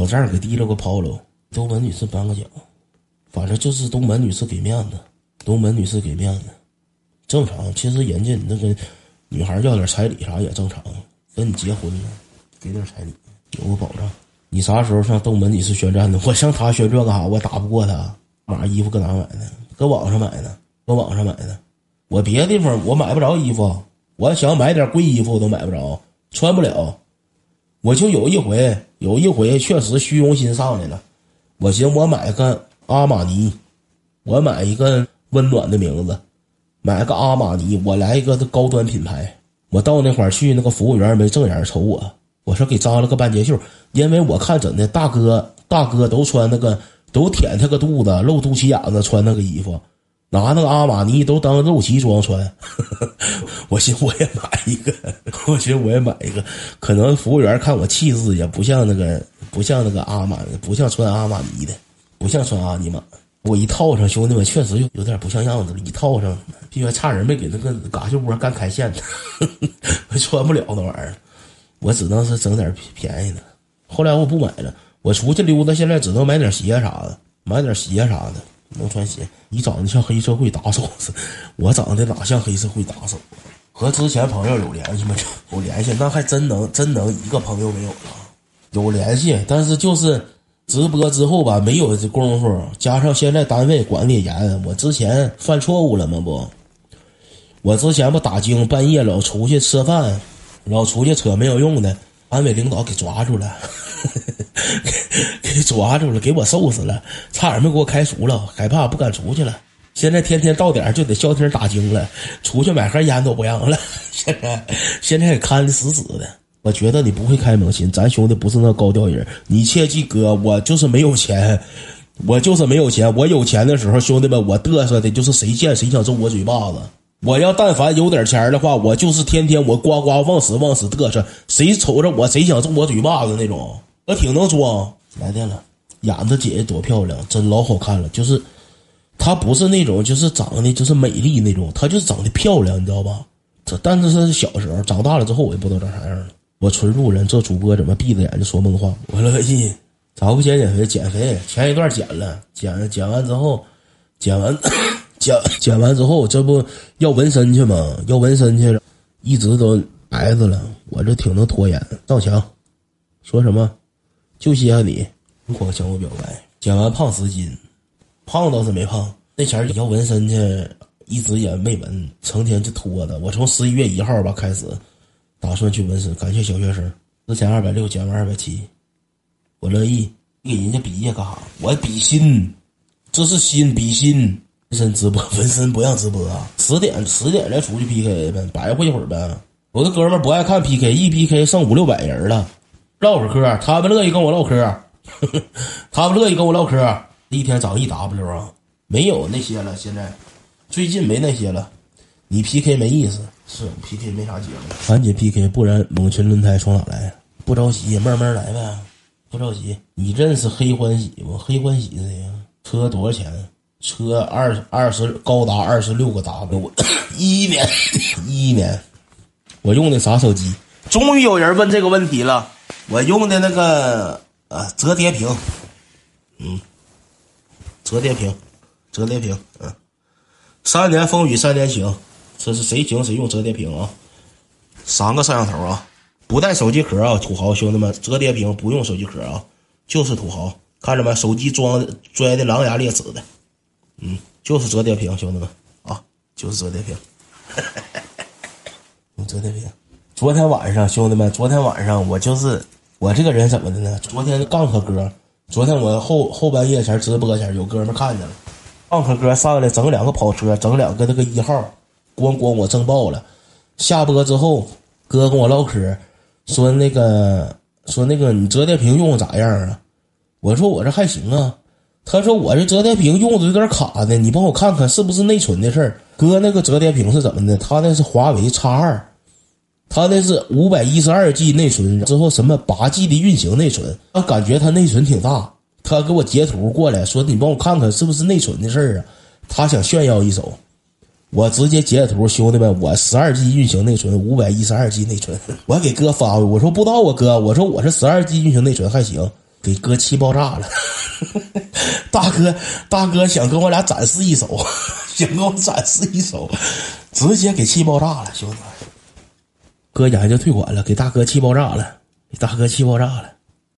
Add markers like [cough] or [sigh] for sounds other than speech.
老丈人给提了个跑喽，东门女士颁个奖，反正就是东门女士给面子，东门女士给面子，正常。其实人家那个女孩要点彩礼啥也正常，跟你结婚了，给点彩礼有个保障。你啥时候上东门女士宣战的？我向她宣战干啥？我打不过她。买衣服搁哪买的？搁网上买的，搁网上买的。我别的地方我买不着衣服，我想买点贵衣服我都买不着，穿不了。我就有一回，有一回确实虚荣心上来了，我寻我买个阿玛尼，我买一个温暖的名字，买个阿玛尼，我来一个高端品牌。我到那块儿去，那个服务员没正眼瞅我，我说给扎了个半截袖，因为我看怎的，大哥大哥都穿那个，都舔他个肚子，露肚脐眼子穿那个衣服。拿那个阿玛尼都当肉脐装穿，[laughs] 我寻我也买一个，[laughs] 我寻我也买一个。可能服务员看我气质也不像那个，不像那个阿玛，不像穿阿玛尼的，不像穿阿尼玛。我一套上，兄弟们确实有有点不像样子了。一套上，必须差人没给那个嘎秀波干开线的，[laughs] 穿不了那玩意儿。我只能是整点便宜的。后来我不买了，我出去溜达，现在只能买点鞋啥的，买点鞋啥的。能穿鞋，你长得像黑社会打手似的，我长得哪像黑社会打手？和之前朋友有联系吗？[laughs] 有联系，那还真能真能一个朋友没有了。有联系，但是就是直播之后吧，没有这功夫，加上现在单位管的严，我之前犯错误了吗？不，我之前不打精，半夜老出去吃饭，老出去扯没有用的，单位领导给抓住了。[laughs] 给给抓住了，给我收拾了，差点没给我开除了，害怕不敢出去了。现在天天到点就得消停打精了，出去买盒烟都不让了。[laughs] 现在现在看的死死的。我觉得你不会开猛禽，咱兄弟不是那高调人。你切记哥，我就是没有钱，[laughs] 我就是没有钱。我有钱的时候，兄弟们，我嘚瑟的就是谁见谁想揍我嘴巴子。我要但凡有点钱的话，我就是天天我呱呱往死往死嘚瑟，谁瞅着我谁想揍我嘴巴子那种。我挺能装，来电了。演子姐姐多漂亮，真老好看了。就是，她不是那种就是长得就是美丽那种，她就是长得漂亮，你知道吧？这但是是小时候，长大了之后我也不知道长啥样了。我纯路人，这主播怎么闭着眼睛说梦话？我乐意，咋不减减肥？减肥前一段减了，减减完之后，减完减减完之后，这不要纹身去吗？要纹身去了，一直都挨着了。我这挺能拖延。赵强，说什么？就稀罕你，疯狂向我表白。减完胖十斤，胖倒是没胖。那前儿要纹身去，一直也没纹，成天就拖着。我从十一月一号吧开始，打算去纹身。感谢小学生，四千二百六，减完二百七，我乐意。你给人家比呀干啥？我比心，这是心比心。纹身直播，纹身不让直播。十点十点再出去 PK 呗，白活一会儿呗。我的哥们不爱看 PK，一 PK 剩五六百人了。唠会嗑，他们乐意跟我唠嗑，[laughs] 他们乐意跟我唠嗑。一天涨一 W 啊，没有那些了。现在最近没那些了。你 PK 没意思，是 PK 没啥节目，赶紧 PK，不然猛禽轮胎从哪来？不着急，慢慢来呗，不着急。你认识黑欢喜不？黑欢喜是谁呀？车多少钱？车二二十，高达二十六个 W，一 [coughs] 一年一一年。我用的啥手机？终于有人问这个问题了。我用的那个呃折叠屏，嗯，折叠屏，折叠屏，嗯，三年风雨三年晴，这是谁行谁用折叠屏啊？三个摄像头啊，不带手机壳啊，土豪兄弟们，折叠屏不用手机壳啊，就是土豪，看着没？手机装的拽的狼牙裂齿的，嗯，就是折叠屏，兄弟们啊，就是折叠屏，[laughs] 用折叠屏。昨天晚上，兄弟们，昨天晚上我就是。我这个人怎么的呢？昨天杠和哥，昨天我后后半夜前直播前有哥们看见了，杠和哥上来整两个跑车，整两个那个一号，咣咣我震爆了。下播之后，哥跟我唠嗑，说那个说那个你折叠屏用的咋样啊？我说我这还行啊。他说我这折叠屏用的有点卡呢，你帮我看看是不是内存的事儿。哥那个折叠屏是怎么的？他那是华为 X 二。他那是五百一十二 G 内存，之后什么八 G 的运行内存，他感觉他内存挺大。他给我截图过来说：“你帮我看看是不是内存的事儿啊？”他想炫耀一手，我直接截图，兄弟们，我十二 G 运行内存，五百一十二 G 内存，我给哥发，我说不知道啊，哥，我说我是十二 G 运行内存还行，给哥气爆炸了。[laughs] 大哥，大哥想跟我俩展示一手，[laughs] 想跟我展示一手，直接给气爆炸了，兄弟。哥眼睛退款了，给大哥气爆炸了，给大哥气爆炸了。